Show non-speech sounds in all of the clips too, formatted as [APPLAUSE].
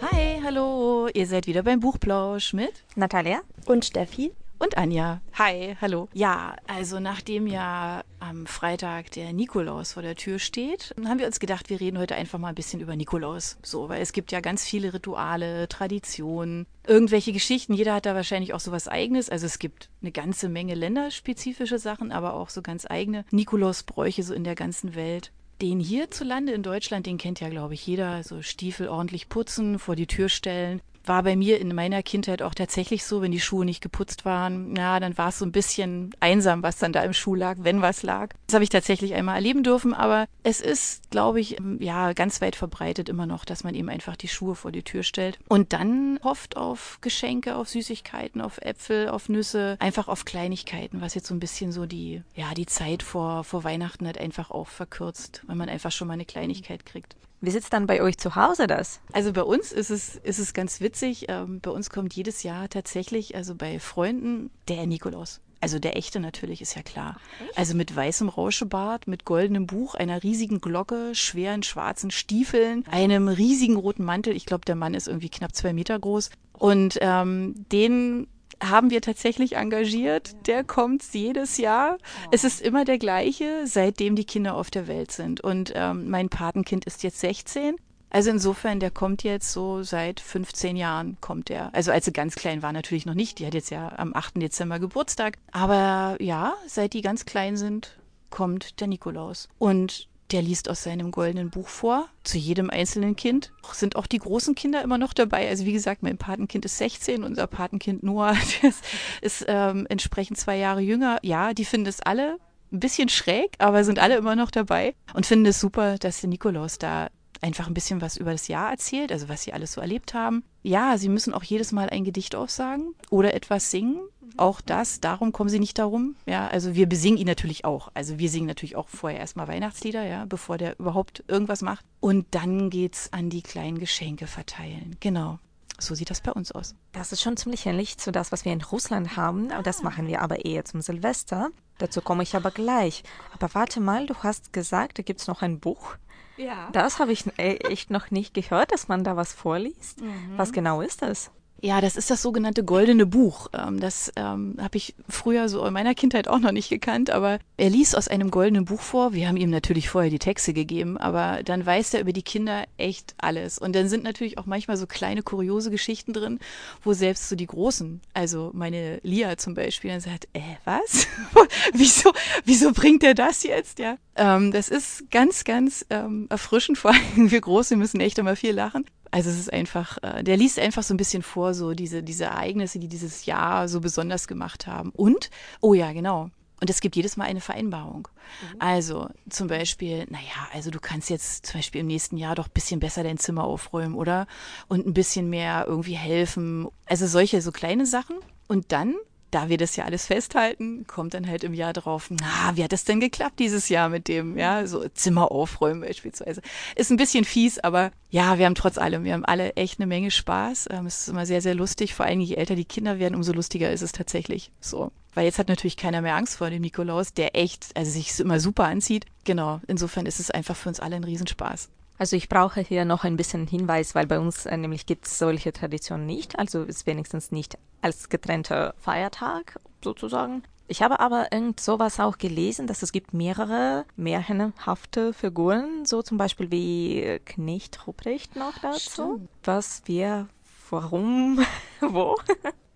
Hi, hallo. Ihr seid wieder beim Buchplausch mit Natalia und Steffi und Anja. Hi, hallo. Ja, also nachdem ja am Freitag der Nikolaus vor der Tür steht, haben wir uns gedacht, wir reden heute einfach mal ein bisschen über Nikolaus. So, weil es gibt ja ganz viele Rituale, Traditionen, irgendwelche Geschichten. Jeder hat da wahrscheinlich auch so was eigenes. Also es gibt eine ganze Menge länderspezifische Sachen, aber auch so ganz eigene Nikolausbräuche so in der ganzen Welt. Den hierzulande in Deutschland, den kennt ja, glaube ich, jeder. So Stiefel ordentlich putzen, vor die Tür stellen, war bei mir in meiner Kindheit auch tatsächlich so, wenn die Schuhe nicht geputzt waren, ja, dann war es so ein bisschen einsam, was dann da im Schuh lag, wenn was lag. Das habe ich tatsächlich einmal erleben dürfen, aber es ist, glaube ich, ja, ganz weit verbreitet immer noch, dass man eben einfach die Schuhe vor die Tür stellt und dann hofft auf Geschenke, auf Süßigkeiten, auf Äpfel, auf Nüsse, einfach auf Kleinigkeiten, was jetzt so ein bisschen so die, ja, die Zeit vor, vor Weihnachten hat einfach auch verkürzt, weil man einfach schon mal eine Kleinigkeit kriegt. Wie sitzt dann bei euch zu Hause das? Also bei uns ist es, ist es ganz witzig. Ähm, bei uns kommt jedes Jahr tatsächlich, also bei Freunden, der Nikolaus. Also der echte natürlich, ist ja klar. Ach, also mit weißem Rauschebart, mit goldenem Buch, einer riesigen Glocke, schweren schwarzen Stiefeln, einem riesigen roten Mantel. Ich glaube, der Mann ist irgendwie knapp zwei Meter groß. Und ähm, den haben wir tatsächlich engagiert. Der kommt jedes Jahr. Es ist immer der gleiche, seitdem die Kinder auf der Welt sind. Und ähm, mein Patenkind ist jetzt 16. Also insofern, der kommt jetzt so seit 15 Jahren kommt er. Also als sie ganz klein war natürlich noch nicht. Die hat jetzt ja am 8. Dezember Geburtstag. Aber ja, seit die ganz klein sind, kommt der Nikolaus. Und der liest aus seinem goldenen Buch vor, zu jedem einzelnen Kind. Sind auch die großen Kinder immer noch dabei. Also wie gesagt, mein Patenkind ist 16, unser Patenkind Noah [LAUGHS] ist, ist ähm, entsprechend zwei Jahre jünger. Ja, die finden es alle ein bisschen schräg, aber sind alle immer noch dabei und finden es super, dass der Nikolaus da einfach ein bisschen was über das Jahr erzählt, also was sie alles so erlebt haben. Ja, sie müssen auch jedes Mal ein Gedicht aufsagen oder etwas singen. Auch das, darum kommen sie nicht darum. Ja, also wir besingen ihn natürlich auch. Also wir singen natürlich auch vorher erstmal Weihnachtslieder, ja, bevor der überhaupt irgendwas macht. Und dann geht's an die kleinen Geschenke verteilen. Genau. So sieht das bei uns aus. Das ist schon ziemlich ähnlich zu das, was wir in Russland haben. Ah. Das machen wir aber eher zum Silvester. Dazu komme ich aber gleich. Aber warte mal, du hast gesagt, da gibt es noch ein Buch. Ja. Das habe ich e-, echt noch nicht gehört, dass man da was vorliest. Mhm. Was genau ist das? Ja, das ist das sogenannte goldene Buch. Ähm, das ähm, habe ich früher so in meiner Kindheit auch noch nicht gekannt, aber er liest aus einem goldenen Buch vor. Wir haben ihm natürlich vorher die Texte gegeben, aber dann weiß er über die Kinder echt alles. Und dann sind natürlich auch manchmal so kleine kuriose Geschichten drin, wo selbst so die Großen, also meine Lia zum Beispiel, dann sagt, äh, was? [LAUGHS] wieso, wieso bringt er das jetzt? Ja, ähm, das ist ganz, ganz ähm, erfrischend, vor allem wir Große müssen echt immer viel lachen. Also es ist einfach, äh, der liest einfach so ein bisschen vor, so diese, diese Ereignisse, die dieses Jahr so besonders gemacht haben. Und, oh ja, genau. Und es gibt jedes Mal eine Vereinbarung. Mhm. Also zum Beispiel, naja, also du kannst jetzt zum Beispiel im nächsten Jahr doch ein bisschen besser dein Zimmer aufräumen, oder? Und ein bisschen mehr irgendwie helfen. Also solche so kleine Sachen. Und dann da wir das ja alles festhalten, kommt dann halt im Jahr drauf, na, wie hat das denn geklappt dieses Jahr mit dem, ja, so Zimmer aufräumen beispielsweise. Ist ein bisschen fies, aber ja, wir haben trotz allem, wir haben alle echt eine Menge Spaß. Ähm, es ist immer sehr, sehr lustig. Vor allem, je älter die Kinder werden, umso lustiger ist es tatsächlich so. Weil jetzt hat natürlich keiner mehr Angst vor dem Nikolaus, der echt, also sich immer super anzieht. Genau, insofern ist es einfach für uns alle ein Riesenspaß. Also ich brauche hier noch ein bisschen Hinweis, weil bei uns äh, nämlich gibt es solche Traditionen nicht, also ist wenigstens nicht als getrennter Feiertag sozusagen. Ich habe aber irgend sowas auch gelesen, dass es gibt mehrere märchenhafte Figuren, so zum Beispiel wie Knecht Ruprecht noch dazu. Stimmt. Was wir, warum, [LAUGHS] wo?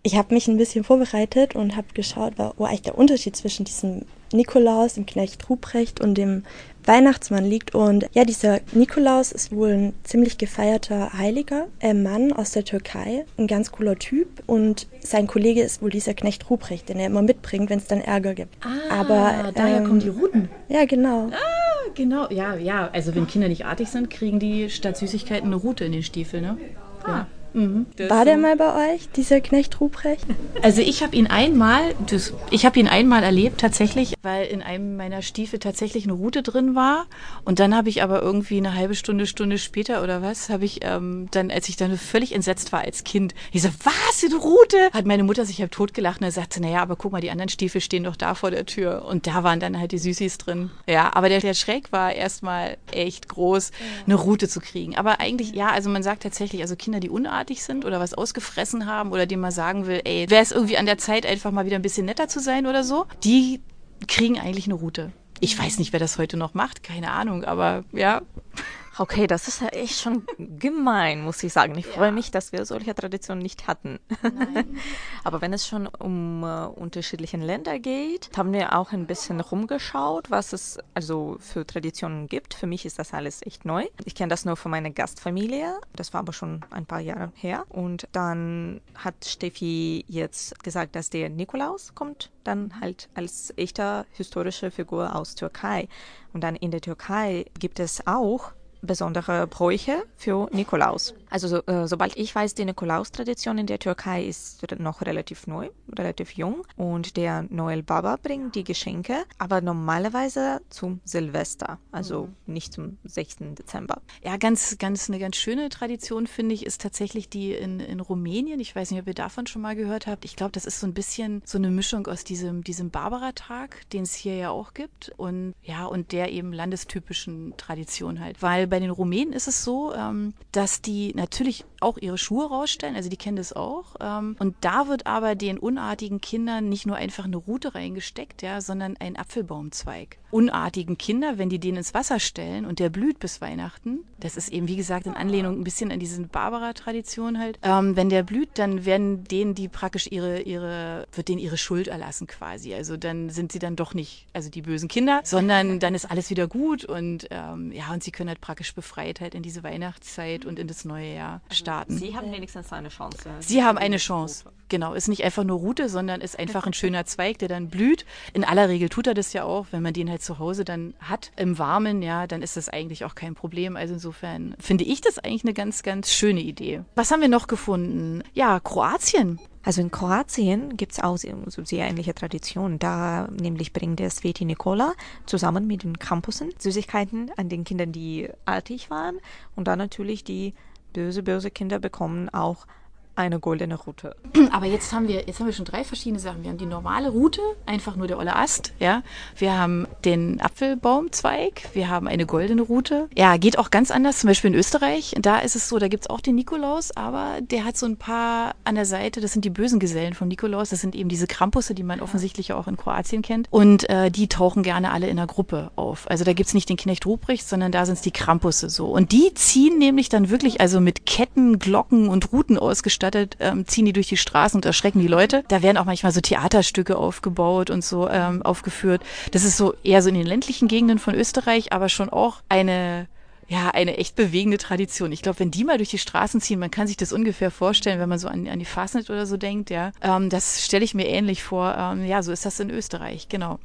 Ich habe mich ein bisschen vorbereitet und habe geschaut, wo eigentlich der Unterschied zwischen diesem Nikolaus, dem Knecht Ruprecht und dem Weihnachtsmann liegt. Und ja, dieser Nikolaus ist wohl ein ziemlich gefeierter heiliger äh, Mann aus der Türkei, ein ganz cooler Typ. Und sein Kollege ist wohl dieser Knecht Ruprecht, den er immer mitbringt, wenn es dann Ärger gibt. Ah, Aber daher ähm, kommen die Ruten. Ja, genau. Ah, genau. Ja, ja. Also wenn Kinder nicht artig sind, kriegen die statt Süßigkeiten eine Rute in den Stiefel, ne? Ah. Mhm. War der mal bei euch, dieser Knecht Ruprecht? Also ich habe ihn einmal, das, ich habe ihn einmal erlebt tatsächlich, weil in einem meiner Stiefel tatsächlich eine Rute drin war. Und dann habe ich aber irgendwie eine halbe Stunde, Stunde später oder was, habe ich ähm, dann, als ich dann völlig entsetzt war als Kind, ich so, was, eine Rute? Hat meine Mutter sich halb totgelacht und er sagte, naja, aber guck mal, die anderen Stiefel stehen doch da vor der Tür. Und da waren dann halt die Süßis drin. Ja, aber der, der Schreck war erstmal echt groß, eine Rute zu kriegen. Aber eigentlich, ja, also man sagt tatsächlich, also Kinder, die unartig sind oder was ausgefressen haben oder denen man sagen will, ey, wäre es irgendwie an der Zeit, einfach mal wieder ein bisschen netter zu sein oder so, die kriegen eigentlich eine Rute. Ich weiß nicht, wer das heute noch macht, keine Ahnung, aber ja. Okay, das ist ja echt schon gemein, muss ich sagen. Ich ja. freue mich, dass wir solche Traditionen nicht hatten. [LAUGHS] Aber wenn es schon um äh, unterschiedliche Länder geht, haben wir auch ein bisschen rumgeschaut, was es also für Traditionen gibt. Für mich ist das alles echt neu. Ich kenne das nur von meiner Gastfamilie. Das war aber schon ein paar Jahre her. Und dann hat Steffi jetzt gesagt, dass der Nikolaus kommt dann halt als echter historische Figur aus Türkei. Und dann in der Türkei gibt es auch besondere Bräuche für Nikolaus. Also so, äh, sobald ich weiß, die Nikolaustradition in der Türkei ist noch relativ neu, relativ jung und der Noel Baba bringt die Geschenke, aber normalerweise zum Silvester, also mhm. nicht zum 6. Dezember. Ja, ganz, ganz eine ganz schöne Tradition finde ich ist tatsächlich die in, in Rumänien. Ich weiß nicht, ob ihr davon schon mal gehört habt. Ich glaube, das ist so ein bisschen so eine Mischung aus diesem, diesem Barbara-Tag, den es hier ja auch gibt und ja, und der eben landestypischen Tradition halt. Weil bei den Rumänen ist es so, ähm, dass die natürlich auch ihre Schuhe rausstellen, also die kennen das auch. Ähm, und da wird aber den unartigen Kindern nicht nur einfach eine Rute reingesteckt, ja, sondern ein Apfelbaumzweig. Unartigen Kinder, wenn die den ins Wasser stellen und der blüht bis Weihnachten, das ist eben wie gesagt in Anlehnung ein bisschen an diese Barbara-Tradition halt. Ähm, wenn der blüht, dann werden denen die praktisch ihre ihre wird denen ihre Schuld erlassen quasi. Also dann sind sie dann doch nicht also die bösen Kinder, sondern dann ist alles wieder gut und ähm, ja und sie können halt praktisch Befreitheit in diese Weihnachtszeit und in das neue Also starten. Sie haben wenigstens eine Chance. Sie haben eine Chance. Genau, ist nicht einfach nur Rute, sondern ist einfach ein schöner Zweig, der dann blüht. In aller Regel tut er das ja auch, wenn man den halt zu Hause dann hat im Warmen, ja, dann ist das eigentlich auch kein Problem. Also insofern finde ich das eigentlich eine ganz, ganz schöne Idee. Was haben wir noch gefunden? Ja, Kroatien. Also in Kroatien gibt es auch so sehr ähnliche Traditionen. Da nämlich bringt der Sveti Nikola zusammen mit den Campussen Süßigkeiten an den Kindern, die artig waren. Und dann natürlich die böse, böse Kinder bekommen auch eine goldene Route. Aber jetzt haben wir, jetzt haben wir schon drei verschiedene Sachen. Wir haben die normale Route, einfach nur der olle Ast, ja. Wir haben den Apfelbaumzweig, wir haben eine goldene Route. Ja, geht auch ganz anders, zum Beispiel in Österreich. Da ist es so, da gibt es auch den Nikolaus, aber der hat so ein paar an der Seite, das sind die bösen Gesellen vom Nikolaus, das sind eben diese Krampusse, die man offensichtlich auch in Kroatien kennt. Und äh, die tauchen gerne alle in der Gruppe auf. Also da gibt es nicht den Knecht Ruprecht, sondern da sind es die Krampusse so. Und die ziehen nämlich dann wirklich, also mit Ketten, Glocken und Routen ausgestattet ausgestattet, ähm, ziehen die durch die Straßen und erschrecken die Leute. Da werden auch manchmal so Theaterstücke aufgebaut und so ähm, aufgeführt. Das ist so eher so in den ländlichen Gegenden von Österreich, aber schon auch eine ja, eine echt bewegende Tradition. Ich glaube, wenn die mal durch die Straßen ziehen, man kann sich das ungefähr vorstellen, wenn man so an, an die Fastnet oder so denkt, ja. Ähm, das stelle ich mir ähnlich vor. Ähm, ja, so ist das in Österreich, genau.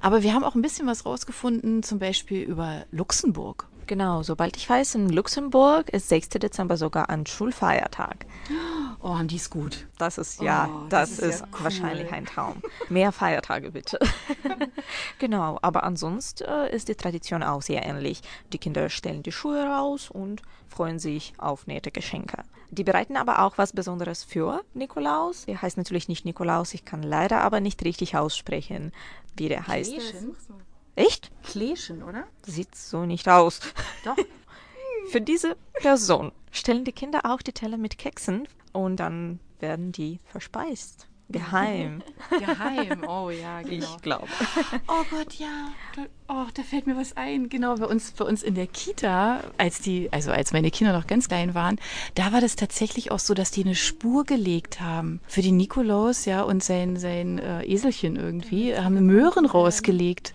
Aber wir haben auch ein bisschen was rausgefunden, zum Beispiel über Luxemburg. Genau, sobald ich weiß, in Luxemburg ist 6. Dezember sogar ein Schulfeiertag. Oh, haben die es gut. Das ist ja, oh, das, das, ist, ist ja cool. wahrscheinlich ein Traum. Mehr Feiertage bitte. [LAUGHS] genau, aber ansonsten äh, ist die Tradition auch sehr ähnlich. Die Kinder stellen die Schuhe raus und freuen sich auf nette Geschenke. Die bereiten aber auch was Besonderes für Nikolaus. Der heißt natürlich nicht Nikolaus, ich kann leider aber nicht richtig aussprechen, wie der heißt. Kleschen? Echt? Kleschen, oder? Sieht so nicht aus. Doch. [LAUGHS] Für diese Person stellen die Kinder auch die Teller mit Keksen und dann werden die verspeist. Geheim. [LAUGHS] Geheim, oh ja, genau. Ich glaube. Oh Gott, ja. Oh, da fällt mir was ein. Genau, bei uns, bei uns in der Kita, als die, also als meine Kinder noch ganz klein waren, da war das tatsächlich auch so, dass die eine Spur gelegt haben für den Nikolaus, ja, und sein, sein äh, Eselchen irgendwie, haben Möhren rausgelegt.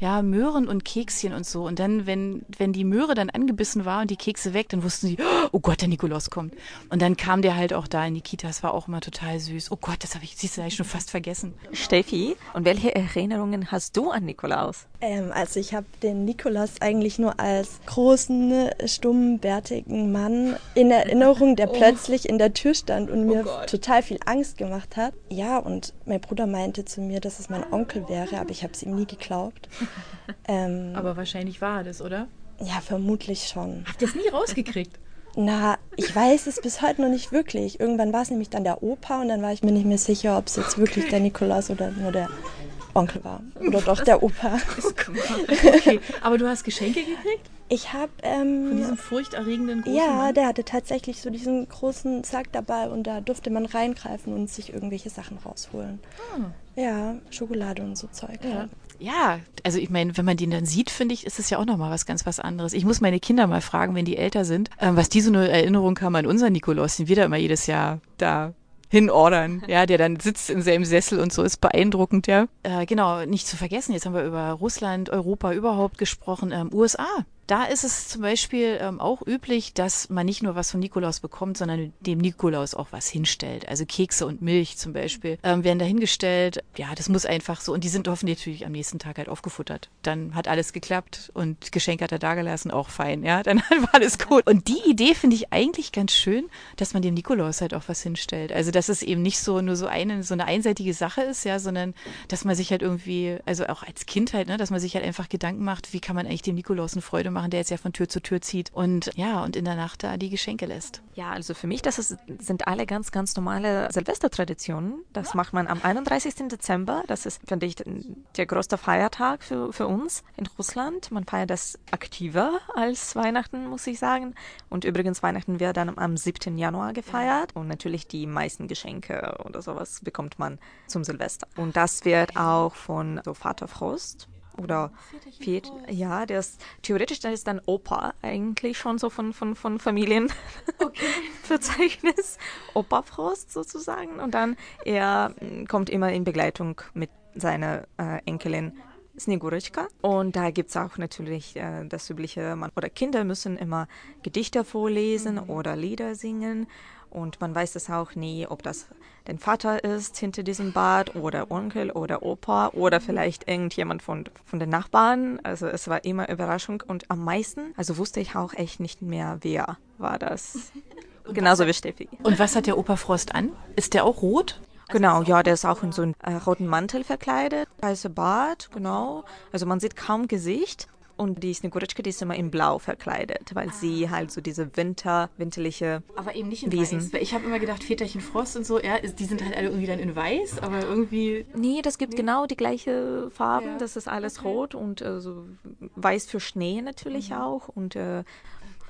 Ja, Möhren und Kekschen und so. Und dann, wenn, wenn die Möhre dann angebissen war und die Kekse weg, dann wussten sie, oh Gott, der Nikolaus kommt. Und dann kam der halt auch da in die Kita. Das war auch immer total süß. Oh Gott, das habe ich, siehst du, habe ich schon fast vergessen. Steffi, und welche Erinnerungen hast du an Nikolaus? Ähm, Also ich habe den Nikolaus eigentlich nur als großen, stummen, bärtigen Mann in Erinnerung, der [LAUGHS] oh. plötzlich in der Tür stand und oh mir Gott. total viel Angst gemacht hat. Ja, und mein Bruder meinte zu mir, dass es mein Onkel wäre, aber ich habe es ihm nie geglaubt. [LAUGHS] ähm, aber wahrscheinlich war das, oder? Ja, vermutlich schon. Habt ihr es nie rausgekriegt? [LAUGHS] Na, ich weiß es bis heute noch nicht wirklich. Irgendwann war es nämlich dann der Opa und dann war ich mir nicht mehr sicher, ob es jetzt okay. wirklich der Nikolaus oder nur der Onkel war. Oder doch der Opa. [LAUGHS] [LAUGHS] okay. Aber du hast Geschenke gekriegt? Ich habe. Ähm, Von diesem furchterregenden großen Ja, Mann? der hatte tatsächlich so diesen großen Sack dabei und da durfte man reingreifen und sich irgendwelche Sachen rausholen. Ah. Ja, Schokolade und so Zeug. Ja. Halt. Ja, also ich meine, wenn man den dann sieht, finde ich, ist es ja auch nochmal was ganz was anderes. Ich muss meine Kinder mal fragen, wenn die älter sind, ähm, was die so eine Erinnerung haben an unseren Nikolaus, den wir da immer jedes Jahr da hinordern, ja, der dann sitzt in seinem Sessel und so ist beeindruckend, ja. Äh, genau, nicht zu vergessen, jetzt haben wir über Russland, Europa überhaupt gesprochen, ähm, USA. Da ist es zum Beispiel ähm, auch üblich, dass man nicht nur was von Nikolaus bekommt, sondern dem Nikolaus auch was hinstellt. Also Kekse und Milch zum Beispiel ähm, werden da hingestellt. Ja, das muss einfach so. Und die sind hoffentlich natürlich am nächsten Tag halt aufgefuttert. Dann hat alles geklappt und Geschenk hat er dagelassen, auch fein. Ja, [LAUGHS] dann war alles gut. Und die Idee finde ich eigentlich ganz schön, dass man dem Nikolaus halt auch was hinstellt. Also dass es eben nicht so nur so eine so eine einseitige Sache ist, ja, sondern dass man sich halt irgendwie, also auch als Kind halt, ne, dass man sich halt einfach Gedanken macht, wie kann man eigentlich dem Nikolaus eine Freude machen machen, der jetzt ja von Tür zu Tür zieht und ja, und in der Nacht da die Geschenke lässt. Ja, also für mich, das ist, sind alle ganz, ganz normale Silvestertraditionen. Das macht man am 31. Dezember. Das ist, finde ich, der größte Feiertag für, für uns in Russland. Man feiert das aktiver als Weihnachten, muss ich sagen. Und übrigens, Weihnachten wird dann am 7. Januar gefeiert. Und natürlich die meisten Geschenke oder sowas bekommt man zum Silvester. Und das wird auch von so Vater Frost oder Väter, ja, ist theoretisch der ist dann Opa eigentlich schon so von, von, von Familienverzeichnis. [LAUGHS] Okay. Opa Frost sozusagen. Und dann er mm, kommt immer in Begleitung mit seiner äh, Enkelin Snegurechka. Und da gibt es auch natürlich äh, das übliche, man, oder Kinder müssen immer Gedichte vorlesen mhm. oder Lieder singen. Und man weiß es auch nie, ob das dein Vater ist hinter diesem Bad oder Onkel oder Opa oder vielleicht irgendjemand von, von den Nachbarn. Also es war immer Überraschung und am meisten, also wusste ich auch echt nicht mehr, wer war das. [LAUGHS] Genauso wie Steffi. Und was hat der Opa Frost an? Ist der auch rot? Genau, ja, der ist auch in so einen äh, roten Mantel verkleidet, weißer Bart, genau. Also man sieht kaum Gesicht. Und die Snegureczka, die ist immer in Blau verkleidet, weil ah. sie halt so diese Winter, winterliche Aber eben nicht in Wesen. Weiß. Ich habe immer gedacht, Väterchen Frost und so, ja, die sind halt alle irgendwie dann in Weiß, aber irgendwie... Nee, das gibt nee. genau die gleiche Farben. Ja. Das ist alles okay. rot und äh, so weiß für Schnee natürlich mhm. auch. Und äh,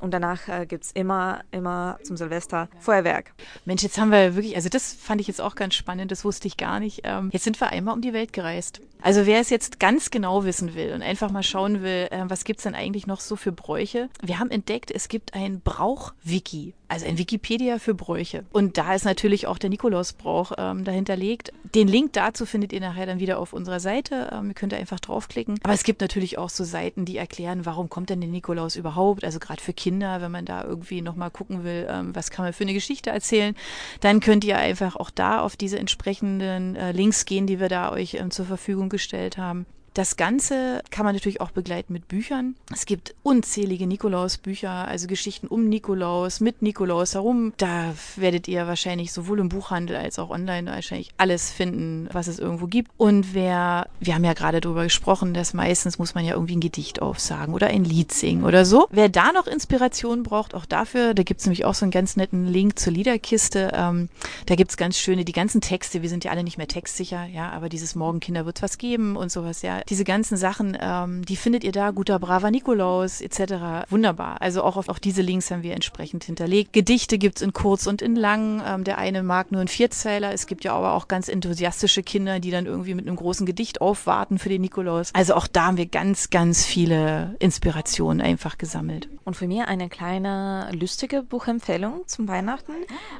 und danach äh, gibt es immer, immer zum Silvester Feuerwerk. Mensch, jetzt haben wir wirklich, also das fand ich jetzt auch ganz spannend, das wusste ich gar nicht. Ähm, jetzt sind wir einmal um die Welt gereist. Also wer es jetzt ganz genau wissen will und einfach mal schauen will, äh, was gibt's denn eigentlich noch so für Bräuche? Wir haben entdeckt, es gibt ein Brauch-Wiki, also ein Wikipedia für Bräuche. Und da ist natürlich auch der Nikolausbrauch ähm, dahinterlegt. Den Link dazu findet ihr nachher dann wieder auf unserer Seite. Ähm, ihr könnt einfach draufklicken. Aber es gibt natürlich auch so Seiten, die erklären, warum kommt denn der Nikolaus überhaupt? Also gerade für Kinder, wenn man da irgendwie nochmal gucken will, ähm, was kann man für eine Geschichte erzählen, dann könnt ihr einfach auch da auf diese entsprechenden äh, Links gehen, die wir da euch ähm, zur Verfügung gestellt haben. Das Ganze kann man natürlich auch begleiten mit Büchern. Es gibt unzählige Nikolaus-Bücher, also Geschichten um Nikolaus, mit Nikolaus herum. Da werdet ihr wahrscheinlich sowohl im Buchhandel als auch online wahrscheinlich alles finden, was es irgendwo gibt. Und wer, wir haben ja gerade darüber gesprochen, dass meistens muss man ja irgendwie ein Gedicht aufsagen oder ein Lied singen oder so. Wer da noch Inspiration braucht, auch dafür, da gibt es nämlich auch so einen ganz netten Link zur Liederkiste. Ähm, da gibt es ganz schöne, die ganzen Texte, wir sind ja alle nicht mehr textsicher, ja, aber dieses Morgenkinder wird was geben und sowas, ja diese ganzen Sachen, ähm, die findet ihr da, guter, braver Nikolaus etc. Wunderbar. Also auch auf auch diese Links haben wir entsprechend hinterlegt. Gedichte gibt's in kurz und in lang. Ähm, der eine mag nur einen Vierzeiler. Es gibt ja aber auch ganz enthusiastische Kinder, die dann irgendwie mit einem großen Gedicht aufwarten für den Nikolaus. Also auch da haben wir ganz, ganz viele Inspirationen einfach gesammelt. Und für mich eine kleine lustige Buchempfehlung zum Weihnachten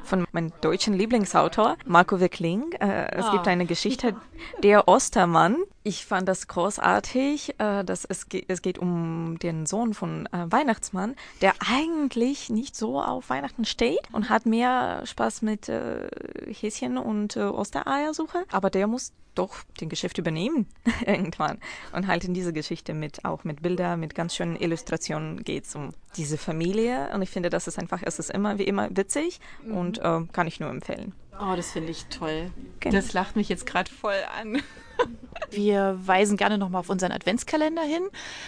von meinem deutschen Lieblingsautor Marco Wickling. Äh, es oh. gibt eine Geschichte, der Ostermann. Ich fand das großartig, äh, dass es, es geht um den Sohn von äh, Weihnachtsmann, der eigentlich nicht so auf Weihnachten steht und hat mehr Spaß mit äh, Häschen und Ostereiersuche, aber der muss doch den Geschäft übernehmen [LAUGHS] irgendwann und halt in diese Geschichte mit auch mit Bildern, mit ganz schönen Illustrationen geht es um diese Familie und ich finde, das ist einfach, es ist immer wie immer witzig mhm. und äh, kann ich nur empfehlen. Oh, das finde ich toll. Genau. Das lacht mich jetzt gerade voll an. Wir weisen gerne nochmal auf unseren Adventskalender hin.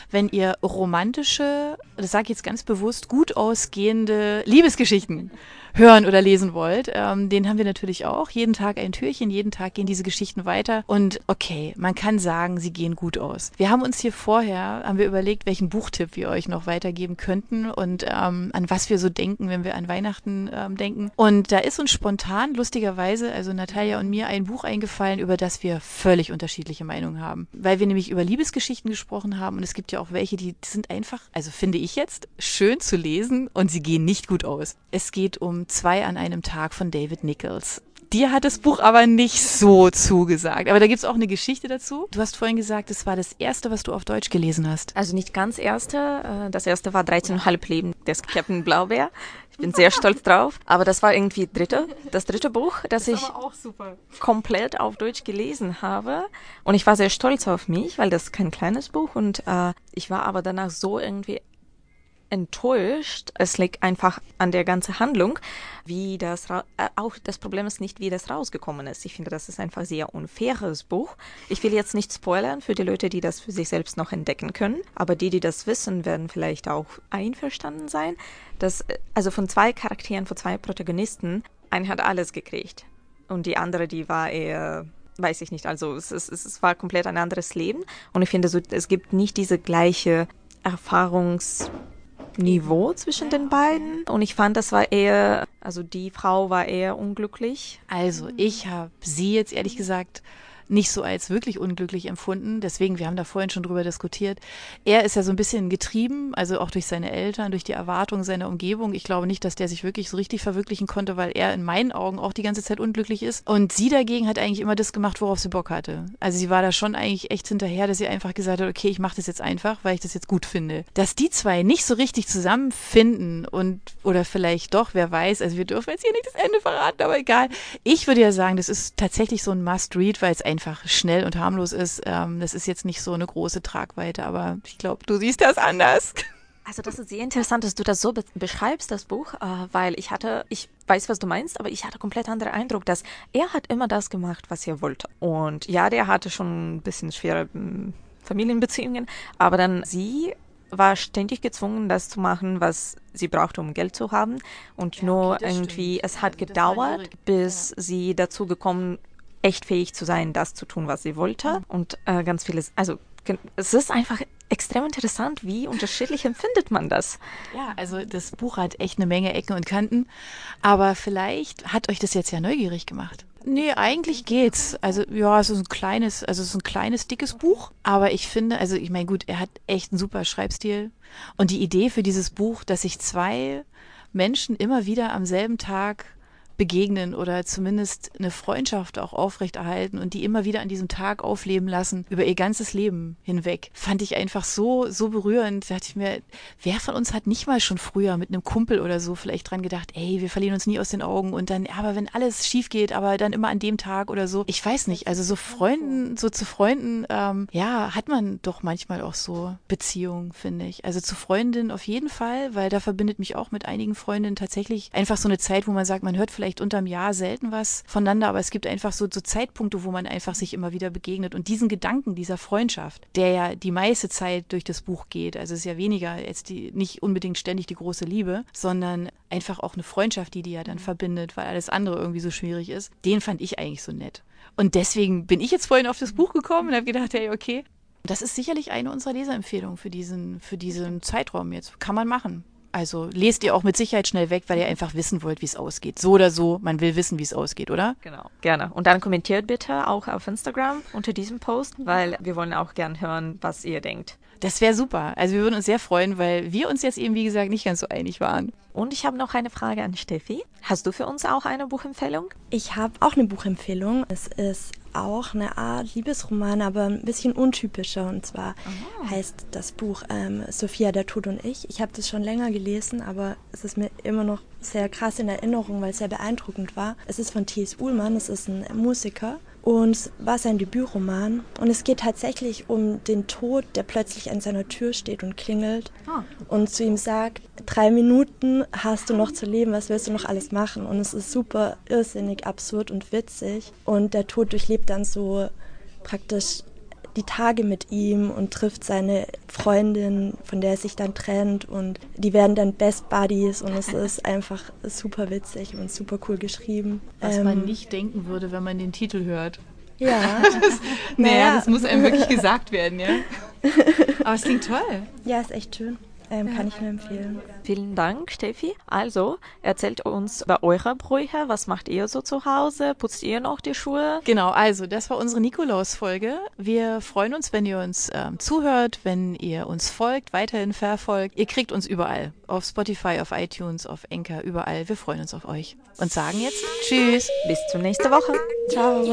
Wenn ihr romantische, das sage ich jetzt ganz bewusst, gut ausgehende Liebesgeschichten hören oder lesen wollt, ähm, den haben wir natürlich auch. Jeden Tag ein Türchen, jeden Tag gehen diese Geschichten weiter. Und okay, man kann sagen, sie gehen gut aus. Wir haben uns hier vorher, haben wir überlegt, welchen Buchtipp wir euch noch weitergeben könnten und ähm, an was wir so denken, wenn wir an Weihnachten ähm, denken. Und da ist uns spontan, lustigerweise, also Natalia und mir, ein Buch eingefallen, über das wir völlig unterschiedliche Meinungen haben. Weil wir nämlich über Liebesgeschichten gesprochen haben und es gibt ja auch welche, die sind einfach, also finde ich jetzt, schön zu lesen und sie gehen nicht gut aus. Es geht um Zwei an einem Tag von David Nichols. Dir hat das Buch aber nicht so zugesagt. Aber da gibt es auch eine Geschichte dazu. Du hast vorhin gesagt, es war das erste, was du auf Deutsch gelesen hast. Also nicht ganz erste. Äh, das erste war 13,5 Leben des Captain Blaubeer. Ich bin sehr stolz [LAUGHS] drauf. Aber das war irgendwie dritte, das dritte Buch, das, das ich komplett auf Deutsch gelesen habe. Und ich war sehr stolz auf mich, weil das ist kein kleines Buch. Und äh, ich war aber danach so irgendwie enttäuscht. Es liegt einfach an der ganzen Handlung, wie das äh, auch das Problem ist nicht, wie das rausgekommen ist. Ich finde, das ist einfach sehr unfaires Buch. Ich will jetzt nicht spoilern für die Leute, die das für sich selbst noch entdecken können, aber die, die das wissen, werden vielleicht auch einverstanden sein, dass äh, also von zwei Charakteren, von zwei Protagonisten, eine hat alles gekriegt und die andere, die war eher weiß ich nicht. Also es, es, es war komplett ein anderes Leben und ich finde, so, es gibt nicht diese gleiche Erfahrungs Niveau zwischen den beiden. Und ich fand, das war eher, also die Frau war eher unglücklich. Also ich habe sie jetzt ehrlich gesagt nicht so als wirklich unglücklich empfunden. Deswegen, wir haben da vorhin schon drüber diskutiert. Er ist ja so ein bisschen getrieben, also auch durch seine Eltern, durch die Erwartungen seiner Umgebung. Ich glaube nicht, dass der sich wirklich so richtig verwirklichen konnte, weil er in meinen Augen auch die ganze Zeit unglücklich ist. Und sie dagegen hat eigentlich immer das gemacht, worauf sie Bock hatte. Also sie war da schon eigentlich echt hinterher, dass sie einfach gesagt hat, okay, ich mache das jetzt einfach, weil ich das jetzt gut finde. Dass die zwei nicht so richtig zusammenfinden und oder vielleicht doch, wer weiß, also wir dürfen jetzt hier nicht das Ende verraten, aber egal. Ich würde ja sagen, das ist tatsächlich so ein Must-Read, weil es einfach einfach schnell und harmlos ist. Ähm, das ist jetzt nicht so eine große Tragweite, aber ich glaube, du siehst das anders. Also das ist sehr interessant, dass du das so be beschreibst, das Buch, äh, weil ich hatte, ich weiß, was du meinst, aber ich hatte komplett anderen Eindruck, dass er hat immer das gemacht, was er wollte. Und ja, der hatte schon ein bisschen schwere hm, Familienbeziehungen, aber dann sie war ständig gezwungen, das zu machen, was sie brauchte, um Geld zu haben. Und ja, nur okay, irgendwie, stimmt. es hat gedauert, bis ja. sie dazu gekommen echt fähig zu sein, das zu tun, was sie wollte. Und äh, ganz vieles, also es ist einfach extrem interessant, wie unterschiedlich empfindet man das. Ja, also das Buch hat echt eine Menge Ecken und Kanten, aber vielleicht hat euch das jetzt ja neugierig gemacht. Nee, eigentlich geht's. Also ja, es ist ein kleines, also es ist ein kleines, dickes Buch. Aber ich finde, also ich meine, gut, er hat echt einen super Schreibstil. Und die Idee für dieses Buch, dass sich zwei Menschen immer wieder am selben Tag begegnen oder zumindest eine Freundschaft auch aufrechterhalten und die immer wieder an diesem Tag aufleben lassen, über ihr ganzes Leben hinweg. Fand ich einfach so, so berührend. Da dachte ich mir, wer von uns hat nicht mal schon früher mit einem Kumpel oder so vielleicht dran gedacht, ey, wir verlieren uns nie aus den Augen und dann, aber wenn alles schief geht, aber dann immer an dem Tag oder so. Ich weiß nicht, also so Freunden, so zu Freunden, ähm, ja, hat man doch manchmal auch so Beziehungen, finde ich. Also zu Freundinnen auf jeden Fall, weil da verbindet mich auch mit einigen Freundinnen tatsächlich einfach so eine Zeit, wo man sagt, man hört vielleicht vielleicht unterm Jahr selten was voneinander, aber es gibt einfach so, so Zeitpunkte, wo man einfach sich immer wieder begegnet. Und diesen Gedanken dieser Freundschaft, der ja die meiste Zeit durch das Buch geht, also es ist ja weniger jetzt die, nicht unbedingt ständig die große Liebe, sondern einfach auch eine Freundschaft, die die ja dann verbindet, weil alles andere irgendwie so schwierig ist, den fand ich eigentlich so nett. Und deswegen bin ich jetzt vorhin auf das Buch gekommen und habe gedacht, hey, okay, das ist sicherlich eine unserer Leserempfehlungen für diesen, für diesen Zeitraum jetzt. Kann man machen. Also lest ihr auch mit Sicherheit schnell weg, weil ihr einfach wissen wollt, wie es ausgeht. So oder so, man will wissen, wie es ausgeht, oder? Genau, gerne. Und dann kommentiert bitte auch auf Instagram unter diesem Post, weil wir wollen auch gern hören, was ihr denkt. Das wäre super. Also wir würden uns sehr freuen, weil wir uns jetzt eben, wie gesagt, nicht ganz so einig waren. Und ich habe noch eine Frage an Steffi. Hast du für uns auch eine Buchempfehlung? Ich habe auch eine Buchempfehlung. Es ist auch eine Art Liebesroman, aber ein bisschen untypischer. Und zwar oh. heißt das Buch ähm, Sophia, der Tod und ich. Ich habe das schon länger gelesen, aber es ist mir immer noch sehr krass in Erinnerung, weil es sehr beeindruckend war. Es ist von T.S. Uhlmann, es ist ein Musiker und es war sein Debütroman. Und es geht tatsächlich um den Tod, der plötzlich an seiner Tür steht und klingelt ah. und zu ihm sagt, drei Minuten hast du noch zu leben, was willst du noch alles machen? Und es ist super irrsinnig, absurd und witzig. Und der Tod durchlebt dann so praktisch die Tage mit ihm und trifft seine Freundin, von der er sich dann trennt und die werden dann Best Buddies und es ist [LAUGHS] einfach super witzig und super cool geschrieben. Was ähm, man nicht denken würde, wenn man den Titel hört. Ja. [LAUGHS] das, naja, naja, das muss einem wirklich [LAUGHS] gesagt werden, ja. Aber es klingt toll. Ja, ist echt schön. Ähm, kann ich nur empfehlen. Vielen Dank, Steffi. Also, erzählt uns über eure Brüche. Was macht ihr so zu Hause? Putzt ihr noch die Schuhe? Genau, also, das war unsere Nikolaus-Folge. Wir freuen uns, wenn ihr uns ähm, zuhört, wenn ihr uns folgt, weiterhin verfolgt. Ihr kriegt uns überall. Auf Spotify, auf iTunes, auf Enker, überall. Wir freuen uns auf euch. Und sagen jetzt Tschüss. Bis zur nächsten Woche. Ciao.